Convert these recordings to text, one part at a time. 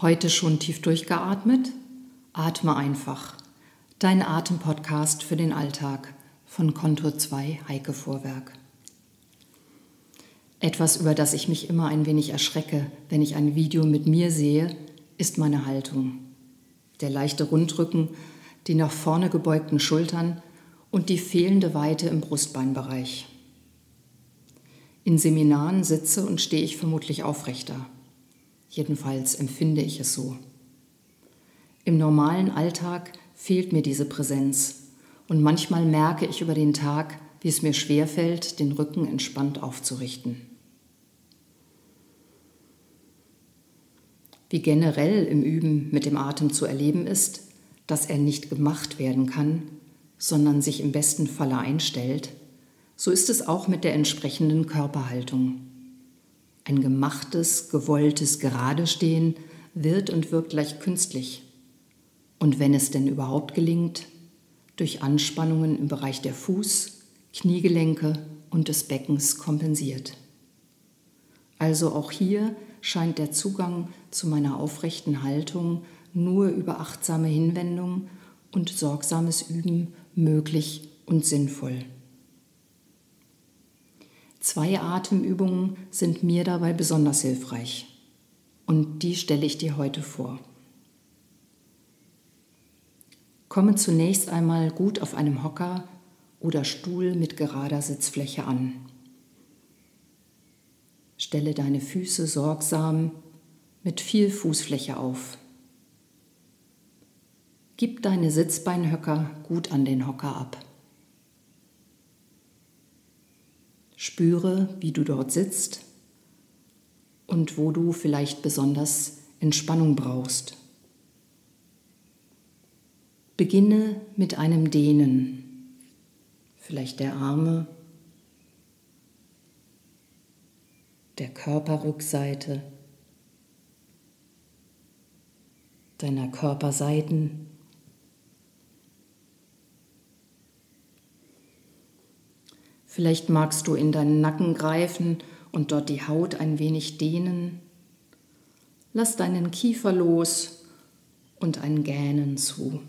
Heute schon tief durchgeatmet? Atme einfach. Dein Atempodcast für den Alltag von Kontur 2 Heike Vorwerk. Etwas, über das ich mich immer ein wenig erschrecke, wenn ich ein Video mit mir sehe, ist meine Haltung. Der leichte Rundrücken, die nach vorne gebeugten Schultern und die fehlende Weite im Brustbeinbereich. In Seminaren sitze und stehe ich vermutlich aufrechter. Jedenfalls empfinde ich es so. Im normalen Alltag fehlt mir diese Präsenz und manchmal merke ich über den Tag, wie es mir schwerfällt, den Rücken entspannt aufzurichten. Wie generell im Üben mit dem Atem zu erleben ist, dass er nicht gemacht werden kann, sondern sich im besten Falle einstellt, so ist es auch mit der entsprechenden Körperhaltung. Ein gemachtes, gewolltes Geradestehen wird und wirkt leicht künstlich. Und wenn es denn überhaupt gelingt, durch Anspannungen im Bereich der Fuß, Kniegelenke und des Beckens kompensiert. Also auch hier scheint der Zugang zu meiner aufrechten Haltung nur über achtsame Hinwendung und sorgsames Üben möglich und sinnvoll. Zwei Atemübungen sind mir dabei besonders hilfreich und die stelle ich dir heute vor. Komme zunächst einmal gut auf einem Hocker oder Stuhl mit gerader Sitzfläche an. Stelle deine Füße sorgsam mit viel Fußfläche auf. Gib deine Sitzbeinhöcker gut an den Hocker ab. Spüre, wie du dort sitzt und wo du vielleicht besonders Entspannung brauchst. Beginne mit einem Dehnen, vielleicht der Arme, der Körperrückseite, deiner Körperseiten. Vielleicht magst du in deinen Nacken greifen und dort die Haut ein wenig dehnen. Lass deinen Kiefer los und ein Gähnen zu.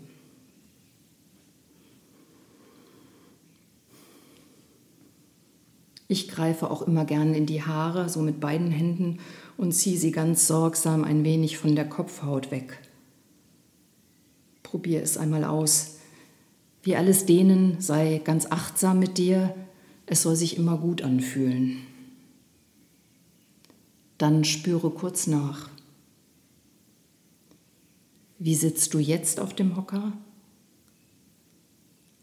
Ich greife auch immer gern in die Haare, so mit beiden Händen, und ziehe sie ganz sorgsam ein wenig von der Kopfhaut weg. Probier es einmal aus. Wie alles dehnen, sei ganz achtsam mit dir, es soll sich immer gut anfühlen. Dann spüre kurz nach. Wie sitzt du jetzt auf dem Hocker?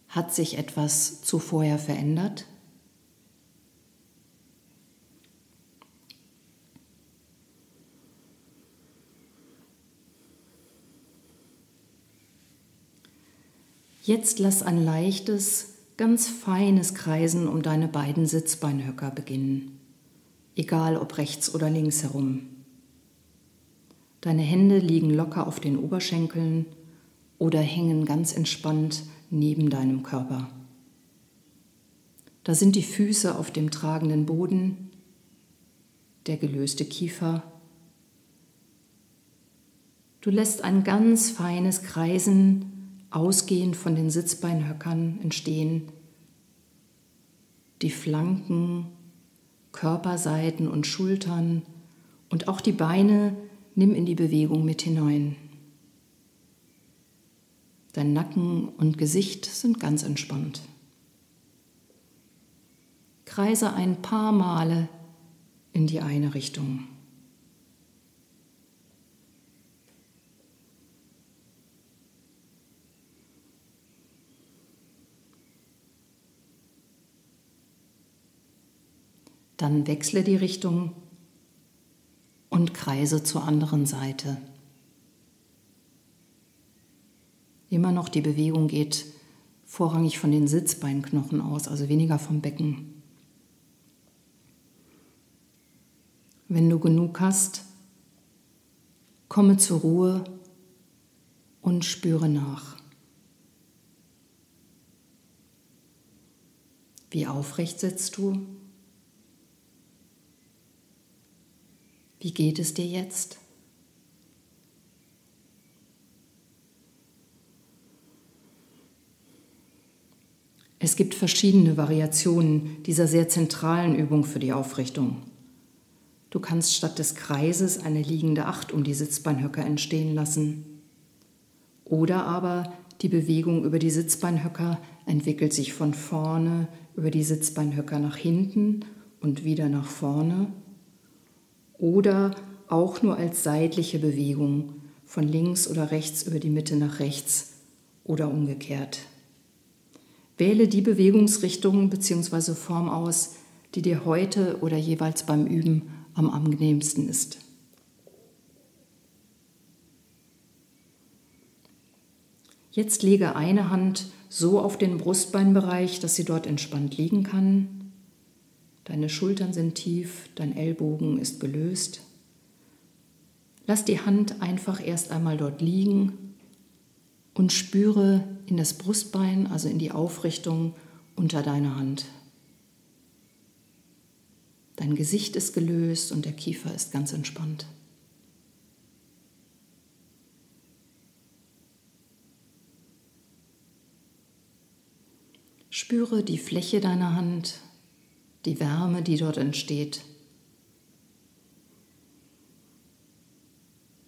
Hat sich etwas zu vorher verändert? Jetzt lass ein leichtes, ganz feines Kreisen um deine beiden Sitzbeinhöcker beginnen, egal ob rechts oder links herum. Deine Hände liegen locker auf den Oberschenkeln oder hängen ganz entspannt neben deinem Körper. Da sind die Füße auf dem tragenden Boden, der gelöste Kiefer. Du lässt ein ganz feines Kreisen ausgehend von den Sitzbeinhöckern entstehen die Flanken, Körperseiten und Schultern und auch die Beine nimm in die Bewegung mit hinein. Dein Nacken und Gesicht sind ganz entspannt. Kreise ein paar Male in die eine Richtung. Dann wechsle die Richtung und kreise zur anderen Seite. Immer noch die Bewegung geht vorrangig von den Sitzbeinknochen aus, also weniger vom Becken. Wenn du genug hast, komme zur Ruhe und spüre nach. Wie aufrecht sitzt du? Wie geht es dir jetzt? Es gibt verschiedene Variationen dieser sehr zentralen Übung für die Aufrichtung. Du kannst statt des Kreises eine liegende Acht um die Sitzbeinhöcker entstehen lassen. Oder aber die Bewegung über die Sitzbeinhöcker entwickelt sich von vorne über die Sitzbeinhöcker nach hinten und wieder nach vorne oder auch nur als seitliche Bewegung von links oder rechts über die Mitte nach rechts oder umgekehrt. Wähle die Bewegungsrichtung bzw. Form aus, die dir heute oder jeweils beim Üben am angenehmsten ist. Jetzt lege eine Hand so auf den Brustbeinbereich, dass sie dort entspannt liegen kann. Deine Schultern sind tief, dein Ellbogen ist gelöst. Lass die Hand einfach erst einmal dort liegen und spüre in das Brustbein, also in die Aufrichtung unter deiner Hand. Dein Gesicht ist gelöst und der Kiefer ist ganz entspannt. Spüre die Fläche deiner Hand, die Wärme, die dort entsteht.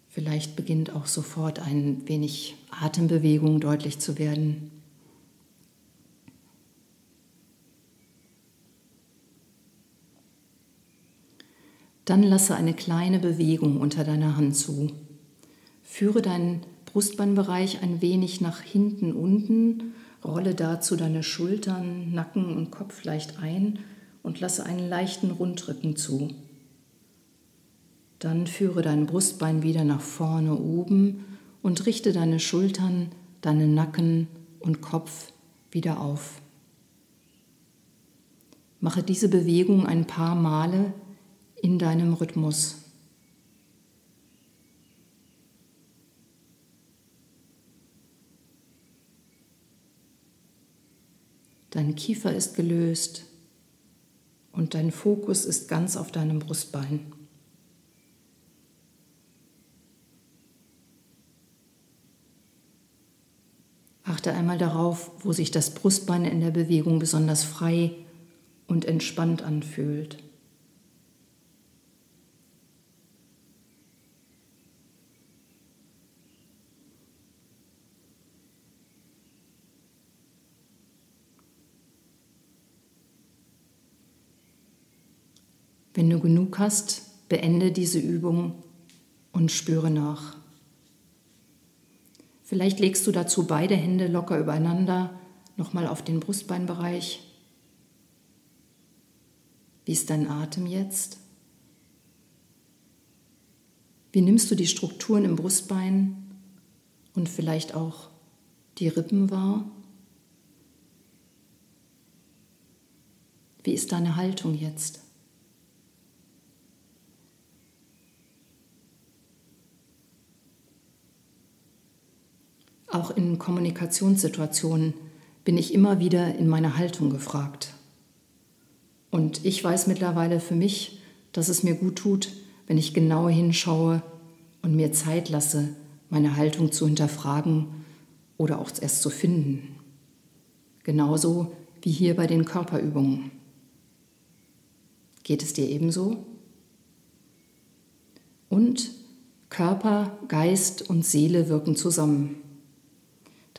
Vielleicht beginnt auch sofort ein wenig Atembewegung deutlich zu werden. Dann lasse eine kleine Bewegung unter deiner Hand zu. Führe deinen Brustbeinbereich ein wenig nach hinten unten, rolle dazu deine Schultern, Nacken und Kopf leicht ein und lasse einen leichten Rundrücken zu. Dann führe dein Brustbein wieder nach vorne oben und richte deine Schultern, deinen Nacken und Kopf wieder auf. Mache diese Bewegung ein paar Male in deinem Rhythmus. Dein Kiefer ist gelöst und dein Fokus ist ganz auf deinem Brustbein. Achte einmal darauf, wo sich das Brustbein in der Bewegung besonders frei und entspannt anfühlt. Wenn du genug hast, beende diese Übung und spüre nach. Vielleicht legst du dazu beide Hände locker übereinander, nochmal auf den Brustbeinbereich. Wie ist dein Atem jetzt? Wie nimmst du die Strukturen im Brustbein und vielleicht auch die Rippen wahr? Wie ist deine Haltung jetzt? Auch in Kommunikationssituationen bin ich immer wieder in meiner Haltung gefragt. Und ich weiß mittlerweile für mich, dass es mir gut tut, wenn ich genau hinschaue und mir Zeit lasse, meine Haltung zu hinterfragen oder auch erst zu finden. Genauso wie hier bei den Körperübungen. Geht es dir ebenso? Und Körper, Geist und Seele wirken zusammen.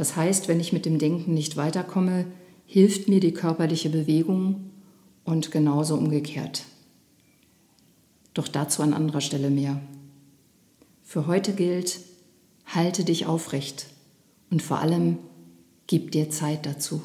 Das heißt, wenn ich mit dem Denken nicht weiterkomme, hilft mir die körperliche Bewegung und genauso umgekehrt. Doch dazu an anderer Stelle mehr. Für heute gilt, halte dich aufrecht und vor allem gib dir Zeit dazu.